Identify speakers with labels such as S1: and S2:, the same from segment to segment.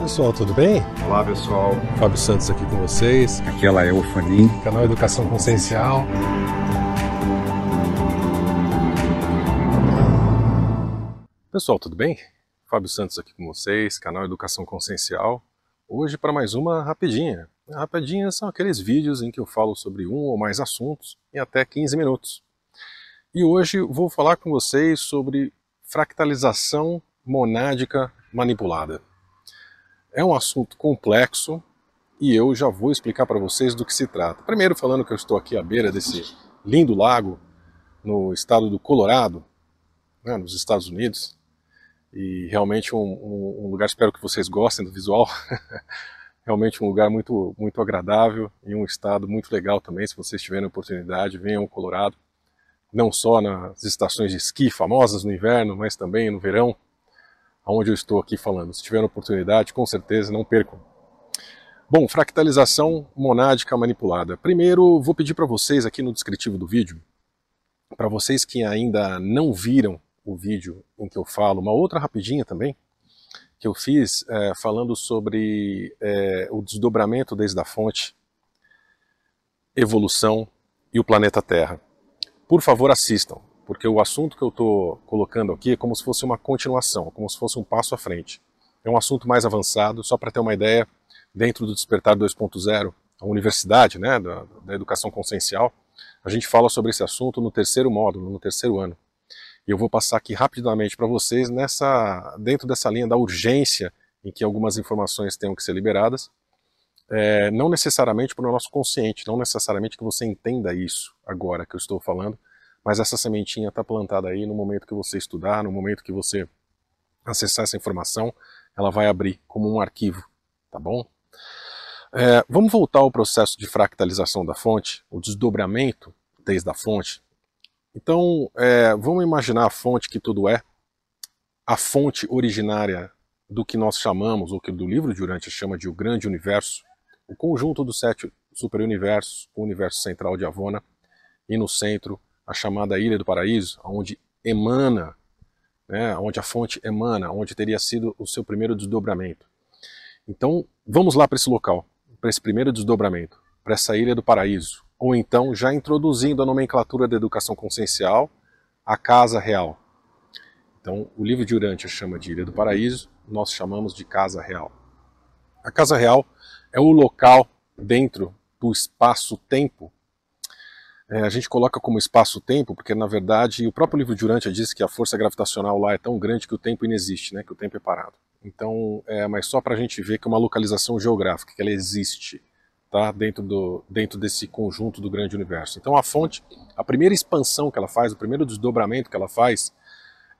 S1: Pessoal, tudo bem?
S2: Olá pessoal,
S1: Fábio Santos aqui com vocês,
S2: aqui é Lael Fanin.
S1: canal Educação Consciencial. Pessoal, tudo bem? Fábio Santos aqui com vocês, canal Educação Consciencial. Hoje para mais uma rapidinha. Rapidinhas são aqueles vídeos em que eu falo sobre um ou mais assuntos em até 15 minutos. E hoje vou falar com vocês sobre fractalização monádica manipulada. É um assunto complexo e eu já vou explicar para vocês do que se trata. Primeiro falando que eu estou aqui à beira desse lindo lago no estado do Colorado, né, nos Estados Unidos, e realmente um, um, um lugar, espero que vocês gostem do visual, realmente um lugar muito, muito agradável e um estado muito legal também, se vocês tiverem oportunidade, venham ao Colorado, não só nas estações de esqui famosas no inverno, mas também no verão, onde eu estou aqui falando. Se tiverem oportunidade, com certeza não percam. Bom, fractalização monádica manipulada. Primeiro, vou pedir para vocês aqui no descritivo do vídeo, para vocês que ainda não viram o vídeo em que eu falo, uma outra rapidinha também, que eu fiz é, falando sobre é, o desdobramento desde a fonte, evolução e o planeta Terra. Por favor, assistam, porque o assunto que eu estou colocando aqui é como se fosse uma continuação, como se fosse um passo à frente. É um assunto mais avançado, só para ter uma ideia, dentro do Despertar 2.0, a universidade né, da, da educação consciencial, a gente fala sobre esse assunto no terceiro módulo, no terceiro ano. E eu vou passar aqui rapidamente para vocês nessa, dentro dessa linha da urgência em que algumas informações tenham que ser liberadas, é, não necessariamente para o nosso consciente, não necessariamente que você entenda isso agora que eu estou falando, mas essa sementinha está plantada aí no momento que você estudar, no momento que você acessar essa informação, ela vai abrir como um arquivo, tá bom? É, vamos voltar ao processo de fractalização da fonte, o desdobramento desde a fonte. Então, é, vamos imaginar a fonte que tudo é, a fonte originária do que nós chamamos, ou que do livro de Urântia chama de o grande universo, o conjunto dos sete superuniversos, o universo central de Avona, e no centro a chamada Ilha do Paraíso, onde emana, né, onde a fonte emana, onde teria sido o seu primeiro desdobramento. Então, vamos lá para esse local, para esse primeiro desdobramento, para essa Ilha do Paraíso, ou então já introduzindo a nomenclatura da educação consciencial, a Casa Real. Então, o livro de Urântia chama de Ilha do Paraíso, nós chamamos de Casa Real. A Casa Real é o local dentro do espaço-tempo. É, a gente coloca como espaço-tempo porque, na verdade, o próprio livro de Urântia diz que a força gravitacional lá é tão grande que o tempo inexiste, né, que o tempo é parado. Então, é, mas só para a gente ver que é uma localização geográfica, que ela existe tá, dentro, do, dentro desse conjunto do grande universo. Então a fonte, a primeira expansão que ela faz, o primeiro desdobramento que ela faz,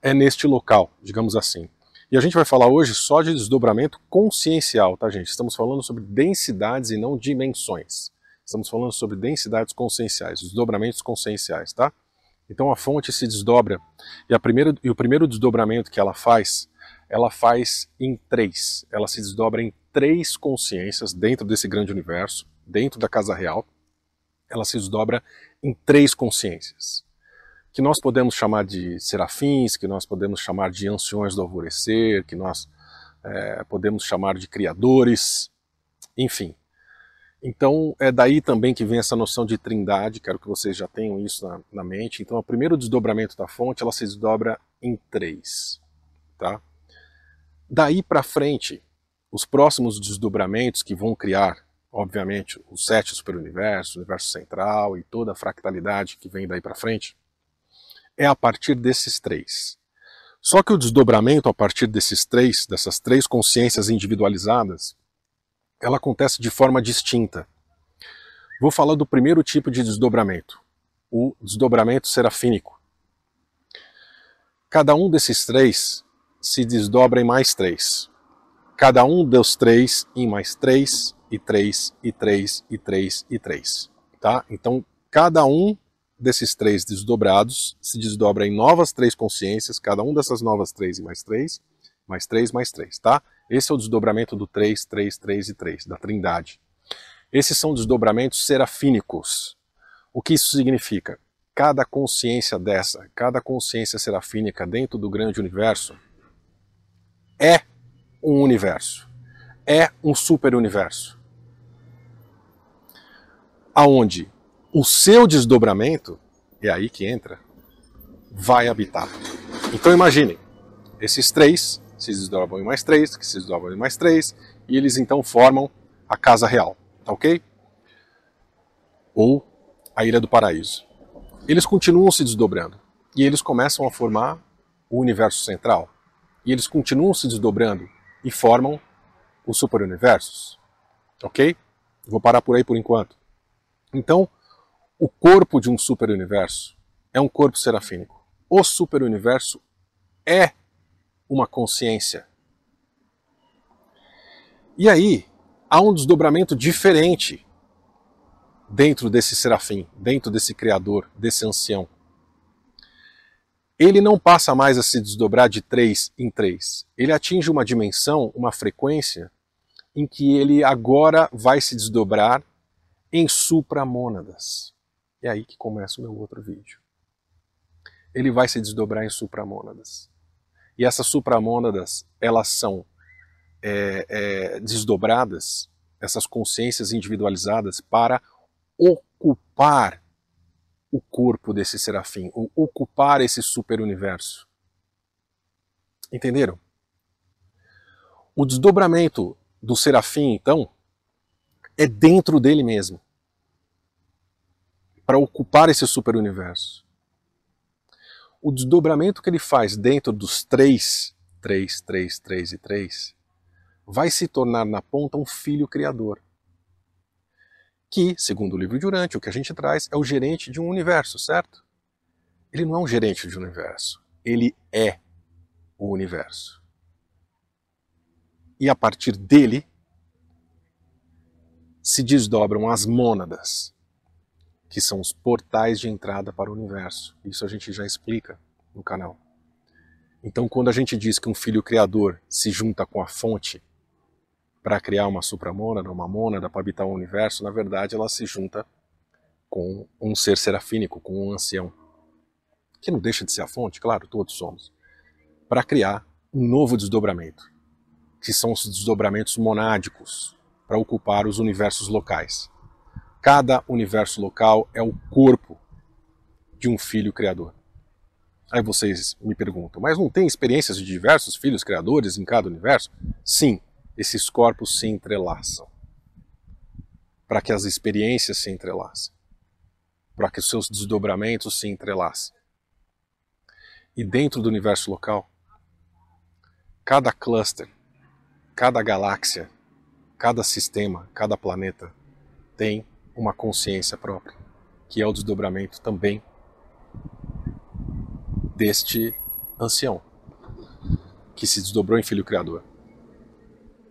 S1: é neste local, digamos assim. E a gente vai falar hoje só de desdobramento consciencial, tá gente? Estamos falando sobre densidades e não dimensões. Estamos falando sobre densidades conscienciais, desdobramentos conscienciais, tá? Então a fonte se desdobra e, primeira, e o primeiro desdobramento que ela faz, ela faz em três. Ela se desdobra em três consciências dentro desse grande universo, dentro da casa real. Ela se desdobra em três consciências que nós podemos chamar de serafins, que nós podemos chamar de anciões do alvorecer, que nós é, podemos chamar de criadores, enfim. Então é daí também que vem essa noção de trindade, quero que vocês já tenham isso na, na mente. Então o primeiro desdobramento da fonte, ela se desdobra em três. Tá? Daí para frente, os próximos desdobramentos que vão criar, obviamente, os sete superuniversos, o universo central e toda a fractalidade que vem daí para frente, é a partir desses três. Só que o desdobramento a partir desses três, dessas três consciências individualizadas, ela acontece de forma distinta. Vou falar do primeiro tipo de desdobramento, o desdobramento serafínico. Cada um desses três se desdobra em mais três. Cada um dos três em mais três, e três, e três, e três, e três. Tá? Então, cada um desses três desdobrados se desdobra em novas três consciências, cada um dessas novas três e mais três, mais três, mais três, tá? Esse é o desdobramento do 3, 3, 3 e 3, da trindade. Esses são desdobramentos serafínicos. O que isso significa? Cada consciência dessa, cada consciência serafínica dentro do grande universo é um universo. é um super-universo. Aonde o seu desdobramento, é aí que entra, vai habitar. Então imaginem, esses três se desdobram em mais três, que se desdobram em mais três, e eles então formam a Casa Real, tá ok? Ou a Ilha do Paraíso. Eles continuam se desdobrando, e eles começam a formar o universo central. E eles continuam se desdobrando e formam os superuniversos. Ok? Vou parar por aí por enquanto. Então, o corpo de um superuniverso é um corpo serafínico. O superuniverso é uma consciência. E aí, há um desdobramento diferente dentro desse serafim, dentro desse criador, desse ancião. Ele não passa mais a se desdobrar de três em três. Ele atinge uma dimensão, uma frequência, em que ele agora vai se desdobrar em supramônadas. É aí que começa o meu outro vídeo. Ele vai se desdobrar em supramônadas. E essas supramônadas, elas são é, é, desdobradas, essas consciências individualizadas, para ocupar o corpo desse serafim, ou ocupar esse superuniverso. Entenderam? O desdobramento do serafim, então, é dentro dele mesmo para ocupar esse superuniverso o desdobramento que ele faz dentro dos três, três, três, três e três, vai se tornar na ponta um filho criador. Que, segundo o livro de Urante, o que a gente traz é o gerente de um universo, certo? Ele não é um gerente de um universo, ele é o universo. E a partir dele se desdobram as mônadas, que são os portais de entrada para o universo. Isso a gente já explica no canal. Então, quando a gente diz que um filho criador se junta com a fonte para criar uma supramônada, uma mônada para habitar o universo, na verdade ela se junta com um ser serafínico, com um ancião, que não deixa de ser a fonte, claro, todos somos, para criar um novo desdobramento, que são os desdobramentos monádicos, para ocupar os universos locais. Cada universo local é o corpo de um filho criador. Aí vocês me perguntam, mas não tem experiências de diversos filhos criadores em cada universo? Sim, esses corpos se entrelaçam. Para que as experiências se entrelacem. Para que os seus desdobramentos se entrelacem. E dentro do universo local, cada cluster, cada galáxia, cada sistema, cada planeta tem uma consciência própria, que é o desdobramento também deste ancião, que se desdobrou em Filho Criador,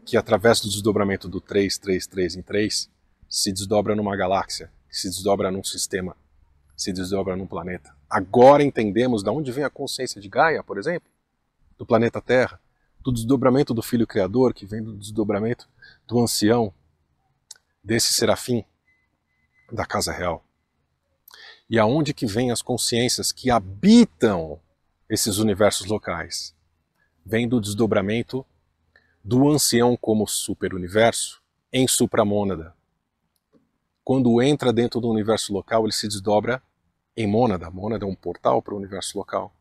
S1: que através do desdobramento do 3, 3, 3 em 3, se desdobra numa galáxia, se desdobra num sistema, se desdobra num planeta. Agora entendemos de onde vem a consciência de Gaia, por exemplo, do planeta Terra, do desdobramento do Filho Criador, que vem do desdobramento do ancião, desse serafim, da casa real. E aonde que vêm as consciências que habitam esses universos locais? Vem do desdobramento do ancião como superuniverso em supramônada. Quando entra dentro do universo local, ele se desdobra em mônada. Mônada é um portal para o universo local,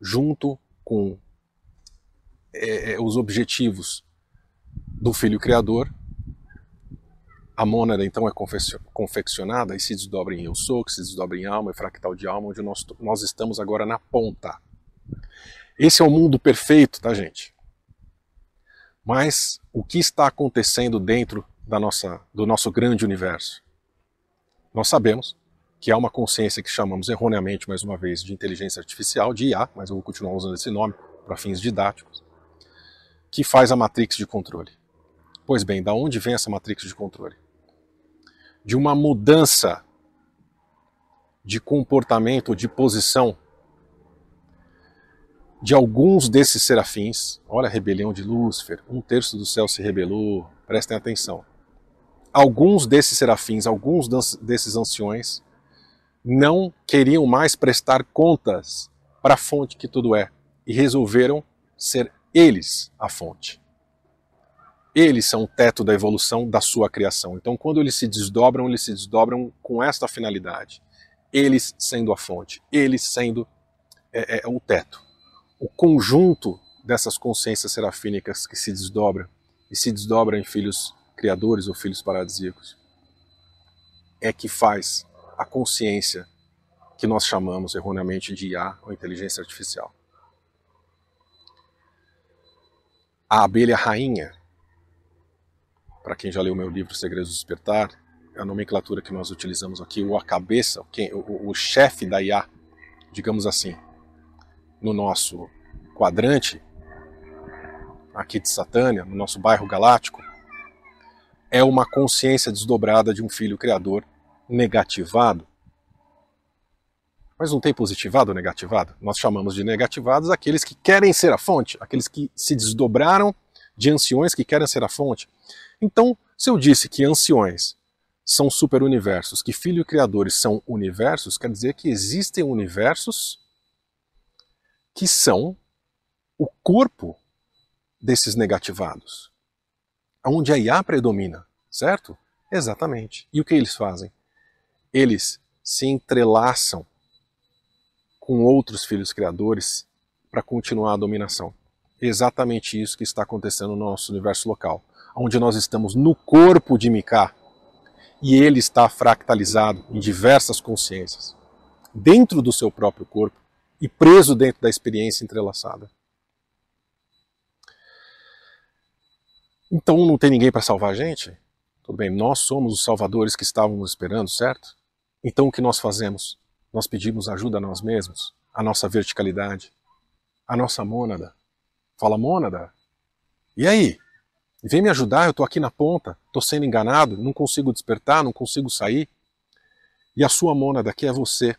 S1: junto com é, é os objetivos do Filho Criador a mônada então é confeccionada e se desdobra em eu sou, que se desdobra em alma e fractal de alma, onde nós, nós estamos agora na ponta. Esse é o mundo perfeito, tá gente? Mas o que está acontecendo dentro da nossa, do nosso grande universo? Nós sabemos que há uma consciência que chamamos erroneamente, mais uma vez, de inteligência artificial, de IA, mas eu vou continuar usando esse nome para fins didáticos, que faz a matrix de controle. Pois bem, da onde vem essa matrix de controle? De uma mudança de comportamento, de posição de alguns desses serafins. Olha a rebelião de Lúcifer, um terço do céu se rebelou, prestem atenção. Alguns desses serafins, alguns desses anciões, não queriam mais prestar contas para a fonte que tudo é e resolveram ser eles a fonte. Eles são o teto da evolução da sua criação. Então, quando eles se desdobram, eles se desdobram com esta finalidade. Eles sendo a fonte, eles sendo é, é, o teto. O conjunto dessas consciências serafínicas que se desdobram e se desdobram em filhos criadores ou filhos paradisíacos é que faz a consciência que nós chamamos erroneamente de IA ou inteligência artificial. A abelha rainha para quem já leu meu livro Segredos do Despertar, a nomenclatura que nós utilizamos aqui, ou a cabeça, quem, o, o chefe da IA, digamos assim, no nosso quadrante, aqui de Satânia, no nosso bairro galáctico, é uma consciência desdobrada de um filho criador negativado. Mas não tem positivado ou negativado? Nós chamamos de negativados aqueles que querem ser a fonte, aqueles que se desdobraram de anciões que querem ser a fonte. Então, se eu disse que anciões são superuniversos, que filho e criadores são universos, quer dizer que existem universos que são o corpo desses negativados. Onde a IA predomina, certo? Exatamente. E o que eles fazem? Eles se entrelaçam com outros filhos criadores para continuar a dominação. Exatamente isso que está acontecendo no nosso universo local onde nós estamos no corpo de Miká, e ele está fractalizado em diversas consciências, dentro do seu próprio corpo e preso dentro da experiência entrelaçada. Então não tem ninguém para salvar a gente? Tudo bem, nós somos os salvadores que estávamos esperando, certo? Então o que nós fazemos? Nós pedimos ajuda a nós mesmos, a nossa verticalidade, a nossa mônada. Fala mônada. E aí? Vem me ajudar, eu estou aqui na ponta, estou sendo enganado, não consigo despertar, não consigo sair. E a sua mônada aqui é você,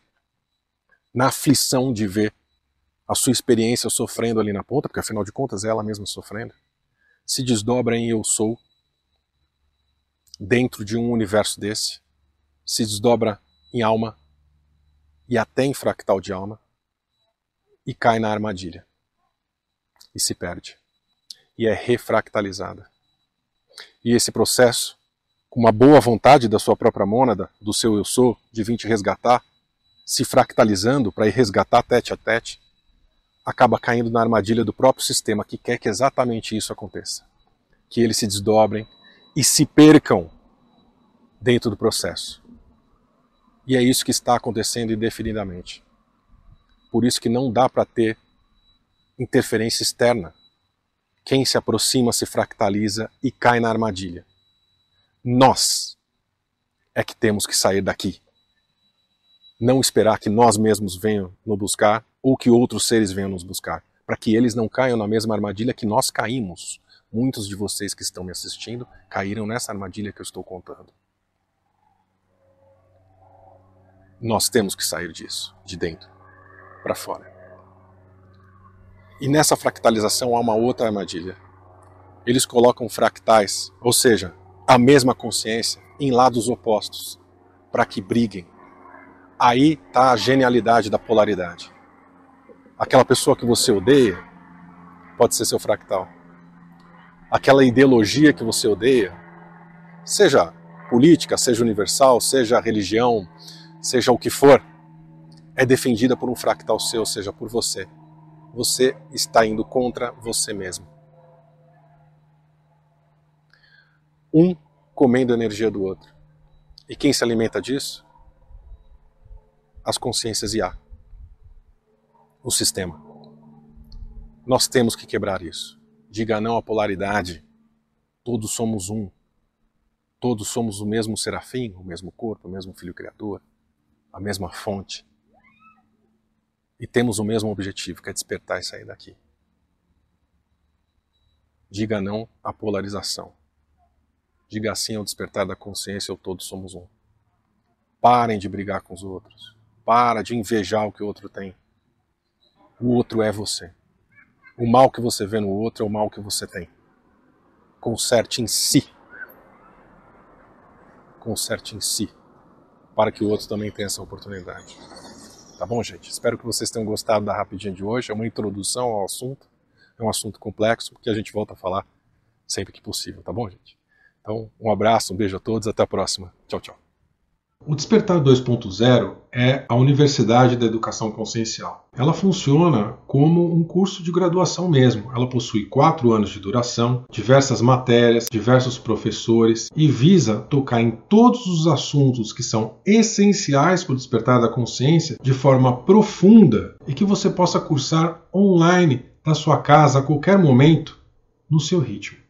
S1: na aflição de ver a sua experiência sofrendo ali na ponta, porque afinal de contas é ela mesma sofrendo, se desdobra em eu sou, dentro de um universo desse, se desdobra em alma e até em fractal de alma, e cai na armadilha, e se perde, e é refractalizada. E esse processo, com uma boa vontade da sua própria mônada, do seu eu sou, de vir te resgatar, se fractalizando para ir resgatar tete a tete, acaba caindo na armadilha do próprio sistema que quer que exatamente isso aconteça. Que eles se desdobrem e se percam dentro do processo. E é isso que está acontecendo indefinidamente. Por isso que não dá para ter interferência externa quem se aproxima se fractaliza e cai na armadilha. Nós é que temos que sair daqui. Não esperar que nós mesmos venham nos buscar ou que outros seres venham nos buscar, para que eles não caiam na mesma armadilha que nós caímos. Muitos de vocês que estão me assistindo caíram nessa armadilha que eu estou contando. Nós temos que sair disso, de dentro para fora. E nessa fractalização há uma outra armadilha. Eles colocam fractais, ou seja, a mesma consciência, em lados opostos, para que briguem. Aí está a genialidade da polaridade. Aquela pessoa que você odeia pode ser seu fractal. Aquela ideologia que você odeia, seja política, seja universal, seja religião, seja o que for, é defendida por um fractal seu, seja por você você está indo contra você mesmo. Um comendo a energia do outro. E quem se alimenta disso? As consciências IA. O sistema. Nós temos que quebrar isso. Diga não à polaridade. Todos somos um. Todos somos o mesmo serafim, o mesmo corpo, o mesmo filho criador, a mesma fonte e temos o mesmo objetivo, que é despertar e sair daqui. Diga não à polarização. Diga sim ao despertar da consciência, ou todos somos um. Parem de brigar com os outros. Para de invejar o que o outro tem. O outro é você. O mal que você vê no outro é o mal que você tem. Conserte em si. Conserte em si. Para que o outro também tenha essa oportunidade. Tá bom, gente? Espero que vocês tenham gostado da rapidinha de hoje. É uma introdução ao assunto. É um assunto complexo, porque a gente volta a falar
S3: sempre que possível, tá bom, gente? Então, um abraço, um beijo a todos, até a próxima. Tchau, tchau.
S1: O Despertar 2.0 é a Universidade da Educação Consciencial. Ela funciona como um curso de graduação mesmo. Ela possui quatro anos de duração, diversas matérias, diversos professores e visa tocar em todos os assuntos que são essenciais para o despertar da consciência de forma profunda e que você possa cursar online na sua casa a qualquer momento, no seu ritmo.